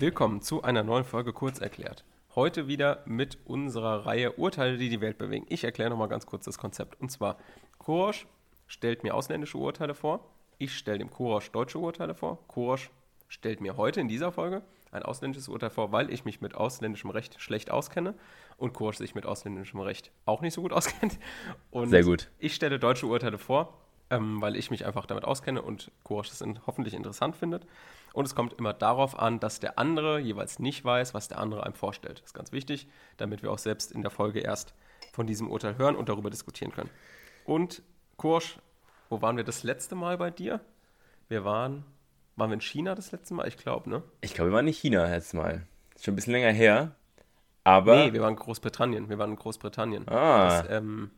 Willkommen zu einer neuen Folge Kurz erklärt. Heute wieder mit unserer Reihe Urteile, die die Welt bewegen. Ich erkläre nochmal ganz kurz das Konzept. Und zwar, Kurosch stellt mir ausländische Urteile vor. Ich stelle dem Kurosch deutsche Urteile vor. Kurosch stellt mir heute in dieser Folge ein ausländisches Urteil vor, weil ich mich mit ausländischem Recht schlecht auskenne und Kurosch sich mit ausländischem Recht auch nicht so gut auskennt. Und Sehr gut. Ich stelle deutsche Urteile vor, ähm, weil ich mich einfach damit auskenne und Kurosch das in, hoffentlich interessant findet. Und es kommt immer darauf an, dass der andere jeweils nicht weiß, was der andere einem vorstellt. Das ist ganz wichtig, damit wir auch selbst in der Folge erst von diesem Urteil hören und darüber diskutieren können. Und Kursch, wo waren wir das letzte Mal bei dir? Wir waren, waren wir in China das letzte Mal? Ich glaube, ne? Ich glaube, wir waren in China letztes Mal. Ist schon ein bisschen länger her. Aber. Nee, wir waren in Großbritannien. Wir waren in Großbritannien. Ah. Das, ähm,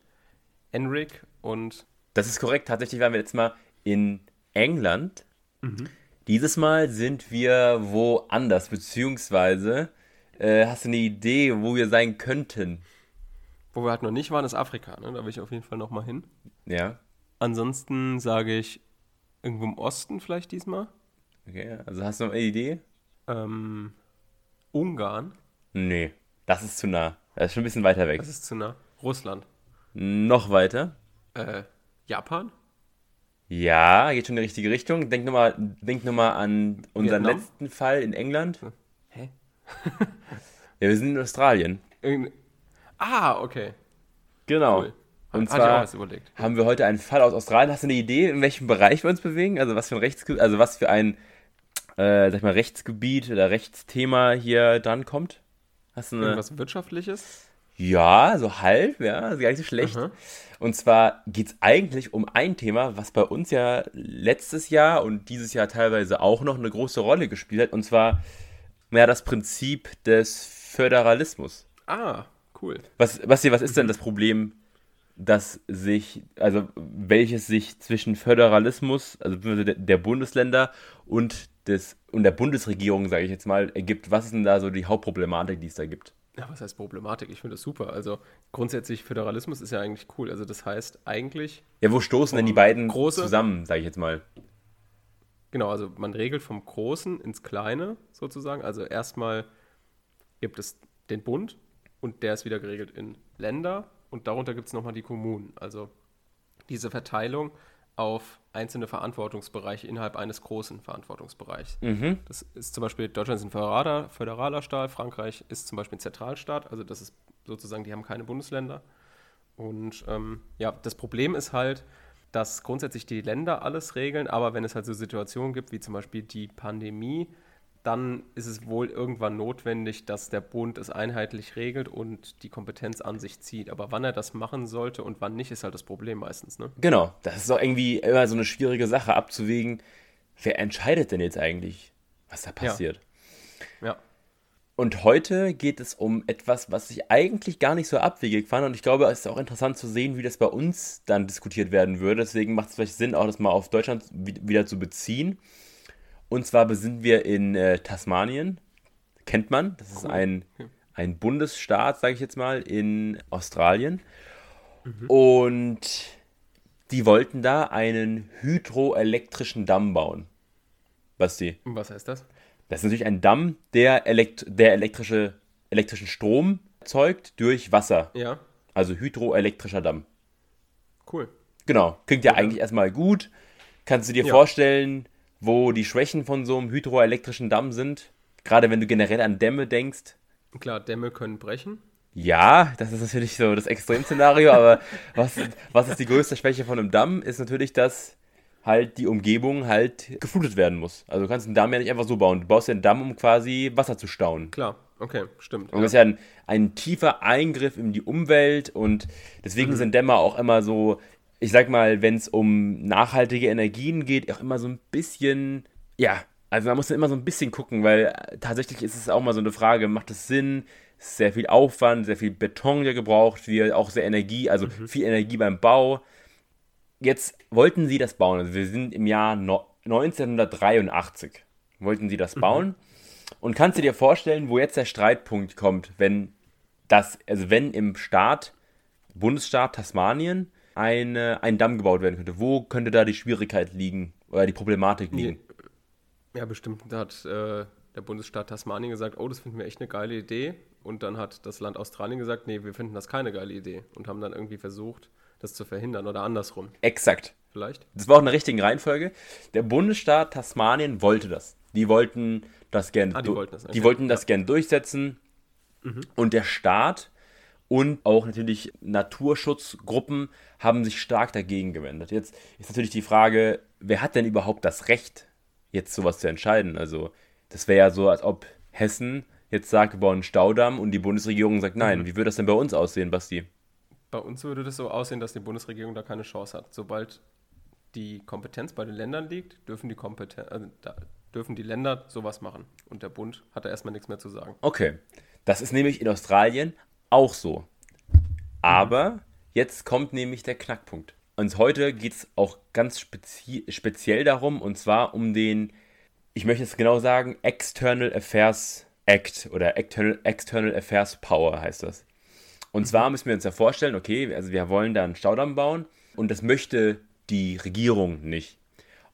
Enric und. Das ist korrekt. Tatsächlich waren wir letztes Mal in England. Dieses Mal sind wir woanders, beziehungsweise äh, hast du eine Idee, wo wir sein könnten? Wo wir halt noch nicht waren, ist Afrika. Ne? Da will ich auf jeden Fall nochmal hin. Ja. Ansonsten sage ich irgendwo im Osten vielleicht diesmal. Okay, also hast du noch eine Idee? Ähm, Ungarn. Nee, das ist zu nah. Das ist schon ein bisschen weiter weg. Das ist zu nah. Russland. Noch weiter? Äh, Japan? Ja, geht schon in die richtige Richtung. Denk nochmal denk noch mal an unseren Vietnam? letzten Fall in England. Hä? Ja, wir sind in Australien. Irgend ah, okay. Genau. Cool. Und zwar haben wir heute einen Fall aus Australien. Hast du eine Idee, in welchem Bereich wir uns bewegen? Also was für ein Rechtsgebiet, also was für ein, äh, sag ich mal, Rechtsgebiet oder Rechtsthema hier dran kommt? Hast du eine? Irgendwas Wirtschaftliches? Ja, so halb, ja, ist gar nicht so schlecht. Aha. Und zwar geht es eigentlich um ein Thema, was bei uns ja letztes Jahr und dieses Jahr teilweise auch noch eine große Rolle gespielt hat. Und zwar ja, das Prinzip des Föderalismus. Ah, cool. Was, Basti, was ist denn das Problem, das sich, also welches sich zwischen Föderalismus, also der Bundesländer und des und der Bundesregierung, sage ich jetzt mal, ergibt? Was ist denn da so die Hauptproblematik, die es da gibt? Ja, was heißt Problematik? Ich finde das super. Also grundsätzlich Föderalismus ist ja eigentlich cool. Also das heißt eigentlich, Ja, wo stoßen denn die beiden Große- zusammen, sage ich jetzt mal? genau, also man regelt vom Großen ins Kleine sozusagen. Also erstmal gibt es den Bund und der ist wieder geregelt in Länder und darunter gibt es nochmal die Kommunen. Also diese Verteilung auf einzelne Verantwortungsbereiche innerhalb eines großen Verantwortungsbereichs. Mhm. Das ist zum Beispiel, Deutschland ist ein föderaler, föderaler Staat, Frankreich ist zum Beispiel ein Zentralstaat, also das ist sozusagen, die haben keine Bundesländer. Und ähm, ja, das Problem ist halt, dass grundsätzlich die Länder alles regeln, aber wenn es halt so Situationen gibt, wie zum Beispiel die Pandemie, dann ist es wohl irgendwann notwendig, dass der Bund es einheitlich regelt und die Kompetenz an sich zieht. Aber wann er das machen sollte und wann nicht, ist halt das Problem meistens. Ne? Genau, das ist auch irgendwie immer so eine schwierige Sache abzuwägen. Wer entscheidet denn jetzt eigentlich, was da passiert? Ja. Und heute geht es um etwas, was ich eigentlich gar nicht so abwegig fand. Und ich glaube, es ist auch interessant zu sehen, wie das bei uns dann diskutiert werden würde. Deswegen macht es vielleicht Sinn, auch das mal auf Deutschland wi- wieder zu beziehen. Und zwar sind wir in äh, Tasmanien. Kennt man. Das ist Cool. ein, ein Bundesstaat, sage ich jetzt mal, in Australien. Mhm. Und die wollten da einen hydroelektrischen Damm bauen. Basti. Und was heißt das? Das ist natürlich ein Damm, der, elekt der elektrische, elektrischen Strom erzeugt durch Wasser. Ja, Also hydroelektrischer Damm. cool. Genau. Klingt ja eigentlich erstmal gut. Kannst du dir Ja. vorstellen, wo die Schwächen von so einem hydroelektrischen Damm sind? Gerade wenn du generell an Dämme denkst. Klar, Dämme können brechen. Ja, das ist natürlich so das Extremszenario, aber was, was ist die größte Schwäche von einem Damm? Ist natürlich, dass halt die Umgebung halt geflutet werden muss. Also du kannst einen Damm ja nicht einfach so bauen. Du baust ja einen Damm, um quasi Wasser zu stauen. Klar, okay, stimmt. Und das ist ja ein, ein tiefer Eingriff in die Umwelt und deswegen sind Dämme auch immer so, ich sag mal, wenn es um nachhaltige Energien geht, auch immer so ein bisschen, ja, also man muss immer so ein bisschen gucken, weil äh, tatsächlich ist es auch mal so eine Frage, macht es Sinn? Es ist sehr viel Aufwand, sehr viel Beton, der gebraucht wird, auch sehr Energie, also viel Energie beim Bau. Jetzt wollten sie das bauen, also wir sind im Jahr no 1983, wollten sie das bauen. Und kannst du dir vorstellen, wo jetzt der Streitpunkt kommt, wenn das, also wenn im Staat, Bundesstaat Tasmanien, eine, ein Damm gebaut werden könnte? Wo könnte da die Schwierigkeit liegen oder die Problematik liegen? Ja, bestimmt hat äh, der Bundesstaat Tasmanien gesagt, oh, das finden wir echt eine geile Idee. Und dann hat das Land Australien gesagt, nee, wir finden das keine geile Idee. Und haben dann irgendwie versucht, das zu verhindern oder andersrum. Exakt. Vielleicht. Das war auch eine richtige Reihenfolge. Der Bundesstaat Tasmanien wollte das. Die wollten das gerne Ah, die wollten das, die wollten das gern durchsetzen. Und der Staat und auch natürlich Naturschutzgruppen haben sich stark dagegen gewendet. Jetzt ist natürlich die Frage, wer hat denn überhaupt das Recht, jetzt sowas zu entscheiden? Also, das wäre ja so, als ob Hessen jetzt sagt, wir bauen einen Staudamm und die Bundesregierung sagt, nein. Wie würde das denn bei uns aussehen, Basti? Bei uns würde das so aussehen, dass die Bundesregierung da keine Chance hat. Sobald die Kompetenz bei den Ländern liegt, dürfen die, Kompeten da dürfen die Länder sowas machen. Und der Bund hat da erstmal nichts mehr zu sagen. Okay. Das ist nämlich in Australien auch so. Aber jetzt kommt nämlich der Knackpunkt. Und heute geht es auch ganz spezi speziell darum, und zwar um den, ich möchte es genau sagen, External Affairs Act oder External, External Affairs Power heißt das. Und zwar müssen wir uns ja vorstellen, okay, also wir wollen da einen Staudamm bauen und das möchte die Regierung nicht.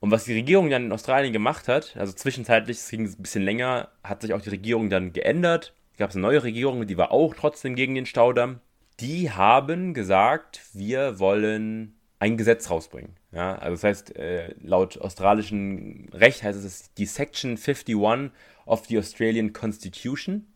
Und was die Regierung dann in Australien gemacht hat, also zwischenzeitlich, es ging ein bisschen länger, hat sich auch die Regierung dann geändert. Gab es eine neue Regierung, die war auch trotzdem gegen den Staudamm. Die haben gesagt, wir wollen ein Gesetz rausbringen. Ja, also das heißt, äh, laut australischem Recht heißt es die Section 51 of the Australian Constitution.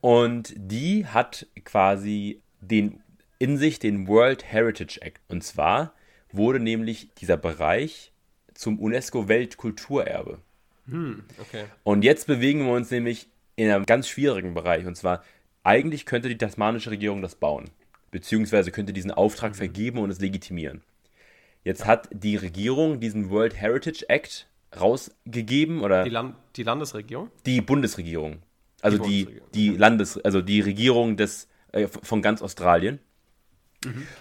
Und die hat quasi den, in sich den World Heritage Act. Und zwar wurde nämlich dieser Bereich zum UNESCO-Weltkulturerbe. Okay. Und jetzt bewegen wir uns nämlich in einem ganz schwierigen Bereich. Und zwar, eigentlich könnte die tasmanische Regierung das bauen. Beziehungsweise könnte diesen Auftrag vergeben und es legitimieren. Jetzt hat die Regierung diesen World Heritage Act rausgegeben oder Die, Land die Landesregierung? die Bundesregierung. Also die, Bundesregierung, die Landes, also die Regierung des, äh, von ganz Australien.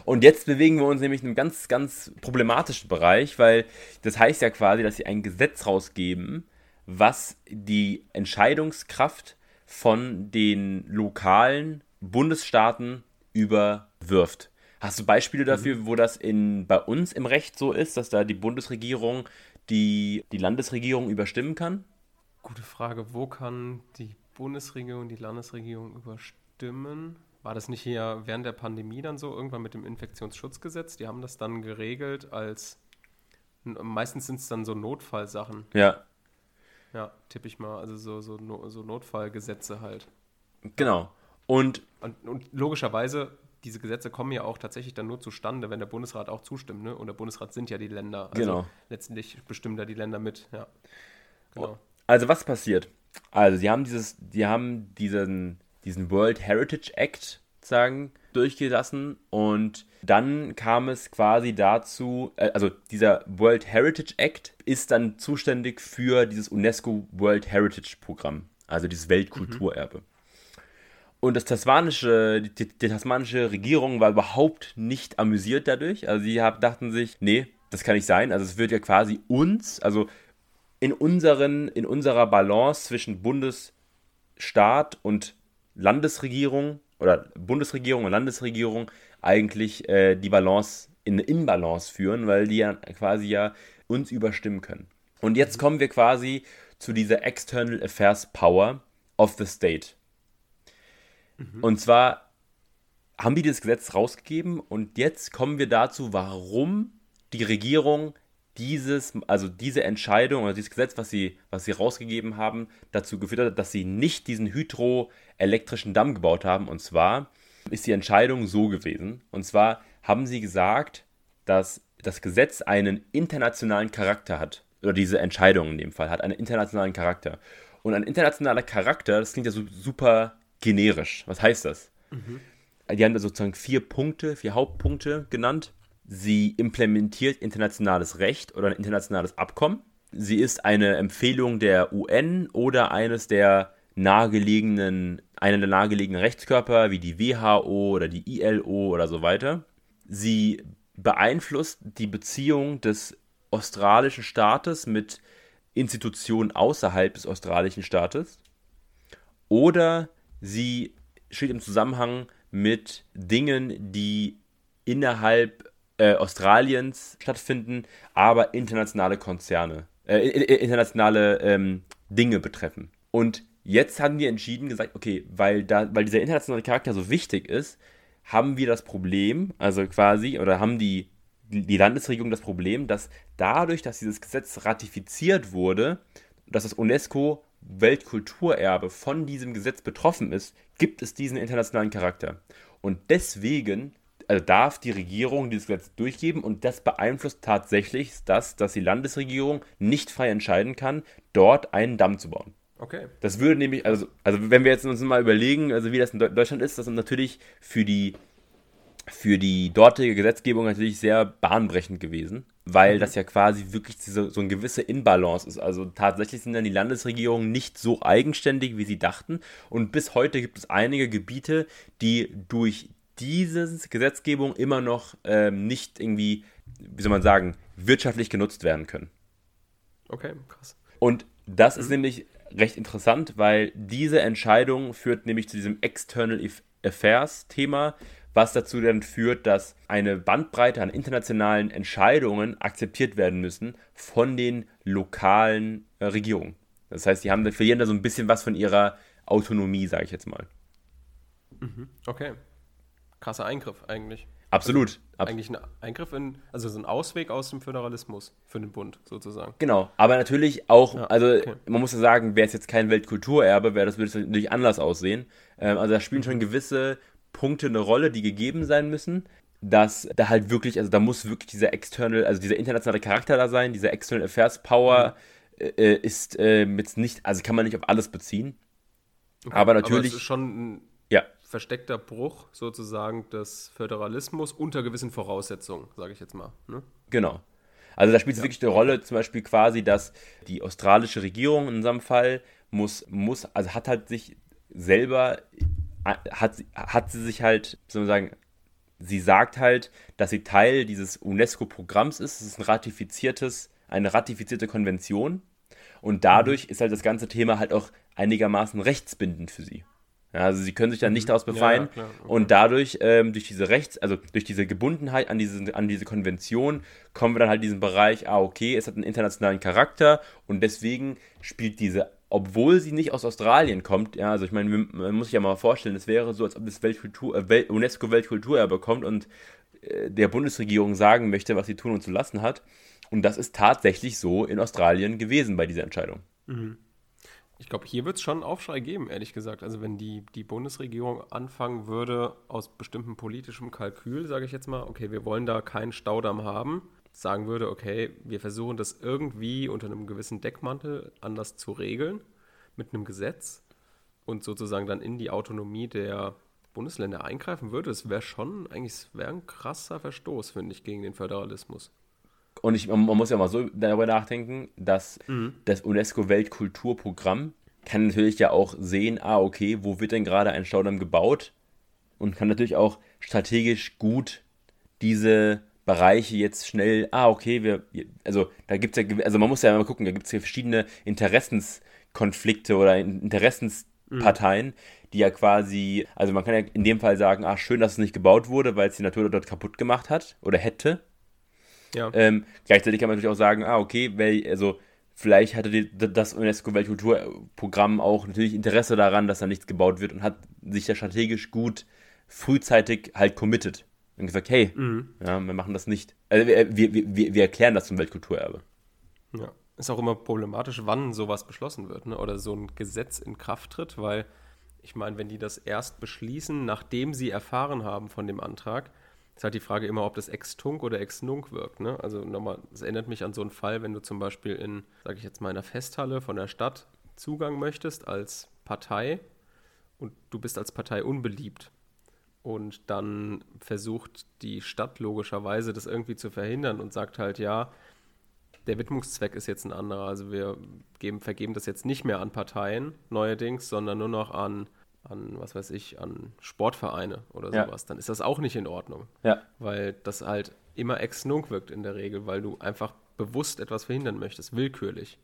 Und jetzt bewegen wir uns nämlich in einem ganz, ganz problematischen Bereich, weil das heißt ja quasi, dass sie ein Gesetz rausgeben, was die Entscheidungskraft von den lokalen Bundesstaaten überwirft. Hast du Beispiele dafür, wo das in, bei uns im Recht so ist, dass da die Bundesregierung die, die Landesregierung überstimmen kann? Gute Frage. Wo kann die Bundesregierung die Landesregierung überstimmen? War das nicht hier während der Pandemie dann so, irgendwann mit dem Infektionsschutzgesetz? Die haben das dann geregelt als. Meistens sind es dann so Notfallsachen. Ja, Ja, tippe ich mal. Also so, so, No- so Notfallgesetze halt. genau. Und Und, und logischerweise, diese Gesetze kommen ja auch tatsächlich dann nur zustande, wenn der Bundesrat auch zustimmt. Ne? Und der Bundesrat sind ja die Länder. Also Genau. Letztendlich bestimmen da die Länder mit. Ja. Genau. Also was passiert? Also sie haben dieses, die haben diesen, diesen World Heritage Act sagen durchgelassen und dann kam es quasi dazu, äh, also dieser World Heritage Act ist dann zuständig für dieses UNESCO World Heritage Programm, also dieses Weltkulturerbe. Und das tasmanische, die, die tasmanische Regierung war überhaupt nicht amüsiert dadurch. Also sie hab, dachten sich, nee, das kann nicht sein. Also es wird ja quasi uns, also in, unseren, in unserer Balance zwischen Bundesstaat und Landesregierung oder Bundesregierung und Landesregierung eigentlich äh, die Balance in Inbalance führen, weil die ja quasi ja uns überstimmen können. Und jetzt kommen wir quasi zu dieser External Affairs Power of the State. Und zwar haben die das Gesetz rausgegeben und jetzt kommen wir dazu, warum die Regierung dieses, also diese Entscheidung oder dieses Gesetz, was sie, was sie rausgegeben haben, dazu geführt hat, dass sie nicht diesen hydroelektrischen Damm gebaut haben. Und zwar ist die Entscheidung so gewesen. Und zwar haben sie gesagt, dass das Gesetz einen internationalen Charakter hat. Oder diese Entscheidung in dem Fall hat einen internationalen Charakter. Und ein internationaler Charakter, das klingt ja so super generisch. Was heißt das? Die haben da sozusagen vier Punkte, vier Hauptpunkte genannt. Sie implementiert internationales Recht oder ein internationales Abkommen. Sie ist eine Empfehlung der UN oder eines der nahegelegenen, einer der nahegelegenen Rechtskörper wie die WHO oder die ILO oder so weiter. Sie beeinflusst die Beziehung des australischen Staates mit Institutionen außerhalb des australischen Staates. Oder sie steht im Zusammenhang mit Dingen, die innerhalb äh, Australiens stattfinden, aber internationale Konzerne, äh, internationale ähm, Dinge betreffen. Und jetzt haben wir entschieden, gesagt, okay, weil, da, weil dieser internationale Charakter so wichtig ist, haben wir das Problem, also quasi, oder haben die, die Landesregierung das Problem, dass dadurch, dass dieses Gesetz ratifiziert wurde, dass das UNESCO Weltkulturerbe von diesem Gesetz betroffen ist, gibt es diesen internationalen Charakter. Und deswegen also darf die Regierung dieses Gesetz durchgeben und das beeinflusst tatsächlich das, dass die Landesregierung nicht frei entscheiden kann, dort einen Damm zu bauen. Okay. Das würde nämlich, also, also wenn wir jetzt uns mal überlegen, also wie das in Deutschland ist, das ist natürlich für die, für die dortige Gesetzgebung natürlich sehr bahnbrechend gewesen, weil mhm. das ja quasi wirklich diese, so eine gewisse Inbalance ist. Also tatsächlich sind dann die Landesregierungen nicht so eigenständig, wie sie dachten. Und bis heute gibt es einige Gebiete, die durch diese Gesetzgebung immer noch ähm, nicht irgendwie, wie soll man sagen, wirtschaftlich genutzt werden können. Okay, krass. Und das mhm. ist nämlich recht interessant, weil diese Entscheidung führt nämlich zu diesem External Affairs Thema, was dazu dann führt, dass eine Bandbreite an internationalen Entscheidungen akzeptiert werden müssen von den lokalen äh, Regierungen. Das heißt, die haben, verlieren da so ein bisschen was von ihrer Autonomie, sage ich jetzt mal. Mhm. Okay krasser Eingriff eigentlich. Absolut. Also eigentlich ein Eingriff in, also so ein Ausweg aus dem Föderalismus für den Bund sozusagen. Genau, aber natürlich auch, ja, also okay. man muss ja sagen, wäre es jetzt kein Weltkulturerbe, wäre das würde es natürlich anders aussehen. Ähm, also da spielen schon gewisse Punkte eine Rolle, die gegeben sein müssen, dass da halt wirklich, also da muss wirklich dieser external, also dieser internationale Charakter da sein, dieser external Affairs Power mhm. äh, ist äh, jetzt nicht, also kann man nicht auf alles beziehen. Okay, aber natürlich. Aber es ist schon ein versteckter Bruch sozusagen des Föderalismus unter gewissen Voraussetzungen, sage ich jetzt mal. Ne? Genau. Also da spielt es ja. wirklich eine Rolle, zum Beispiel quasi, dass die australische Regierung in unserem Fall muss, muss, also hat halt sich selber, hat, hat sie sich halt, soll man sagen, sie sagt halt, dass sie Teil dieses UNESCO-Programms ist. Es ist ein ratifiziertes, eine ratifizierte Konvention. Und dadurch mhm. ist halt das ganze Thema halt auch einigermaßen rechtsbindend für sie. Ja, also sie können sich da nicht mhm. daraus befreien. Ja, okay. Und dadurch, ähm, durch diese Rechts-, also durch diese Gebundenheit an diese, an diese Konvention, kommen wir dann halt in diesen Bereich, ah, okay, es hat einen internationalen Charakter und deswegen spielt diese, obwohl sie nicht aus Australien kommt, ja, also ich meine, man muss sich ja mal vorstellen, es wäre so, als ob das Weltkultur, äh, Welt, UNESCO-Weltkulturerbe kommt und äh, der Bundesregierung sagen möchte, was sie tun und zu lassen hat. Und das ist tatsächlich so in Australien gewesen bei dieser Entscheidung. Mhm. Ich glaube, hier wird es schon einen Aufschrei geben, ehrlich gesagt. Also wenn die, die Bundesregierung anfangen würde, aus bestimmtem politischem Kalkül, sage ich jetzt mal, okay, wir wollen da keinen Staudamm haben, sagen würde, okay, wir versuchen das irgendwie unter einem gewissen Deckmantel anders zu regeln, mit einem Gesetz und sozusagen dann in die Autonomie der Bundesländer eingreifen würde, das wäre schon, eigentlich wäre ein krasser Verstoß, finde ich, gegen den Föderalismus. Und ich, man, muss ja mal so darüber nachdenken, dass mhm. das UNESCO-Weltkulturprogramm kann natürlich ja auch sehen, ah, okay, wo wird denn gerade ein Staudamm gebaut? Und kann natürlich auch strategisch gut diese Bereiche jetzt schnell, ah, okay, wir, also da gibt es ja, also man muss ja mal gucken, da gibt es ja verschiedene Interessenskonflikte oder Interessensparteien, mhm. die ja quasi, also man kann ja in dem Fall sagen, ah, schön, dass es nicht gebaut wurde, weil es die Natur dort kaputt gemacht hat oder hätte. Ja. Ähm, gleichzeitig kann man natürlich auch sagen, ah, okay, weil, also vielleicht hatte die, das UNESCO-Weltkulturprogramm auch natürlich Interesse daran, dass da nichts gebaut wird und hat sich da strategisch gut frühzeitig halt committed und gesagt, hey, mhm. ja, wir machen das nicht. Also wir, wir, wir, wir erklären das zum Weltkulturerbe. Ja, ist auch immer problematisch, wann sowas beschlossen wird, ne? oder so ein Gesetz in Kraft tritt, weil ich meine, wenn die das erst beschließen, nachdem sie erfahren haben von dem Antrag, ist halt die Frage immer, ob das ex-tunc oder ex-nunc wirkt. Ne? Also nochmal, es erinnert mich an so einen Fall, wenn du zum Beispiel in, sage ich jetzt mal, einer Festhalle von der Stadt Zugang möchtest als Partei und du bist als Partei unbeliebt. Und dann versucht die Stadt logischerweise das irgendwie zu verhindern und sagt halt, ja, der Widmungszweck ist jetzt ein anderer. Also wir geben, vergeben das jetzt nicht mehr an Parteien neuerdings, sondern nur noch an an, was weiß ich, an Sportvereine oder sowas, ja. dann ist das auch nicht in Ordnung. Ja. Weil das halt immer ex nunc wirkt in der Regel, weil du einfach bewusst etwas verhindern möchtest, willkürlich.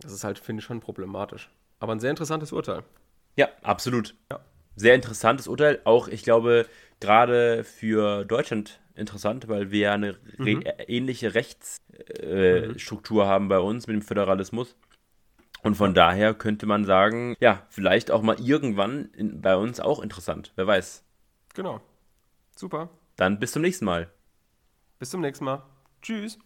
Das ist halt, finde ich, schon problematisch. Aber ein sehr interessantes Urteil. Ja, absolut. Ja. Sehr interessantes Urteil. Auch, ich glaube, gerade für Deutschland interessant, weil wir ja eine mhm. ähnliche Rechtsstruktur äh, mhm. haben bei uns mit dem Föderalismus. Und von daher könnte man sagen, ja, vielleicht auch mal irgendwann in, bei uns auch interessant. Wer weiß. Genau. Super. Dann bis zum nächsten Mal. Bis zum nächsten Mal. Tschüss.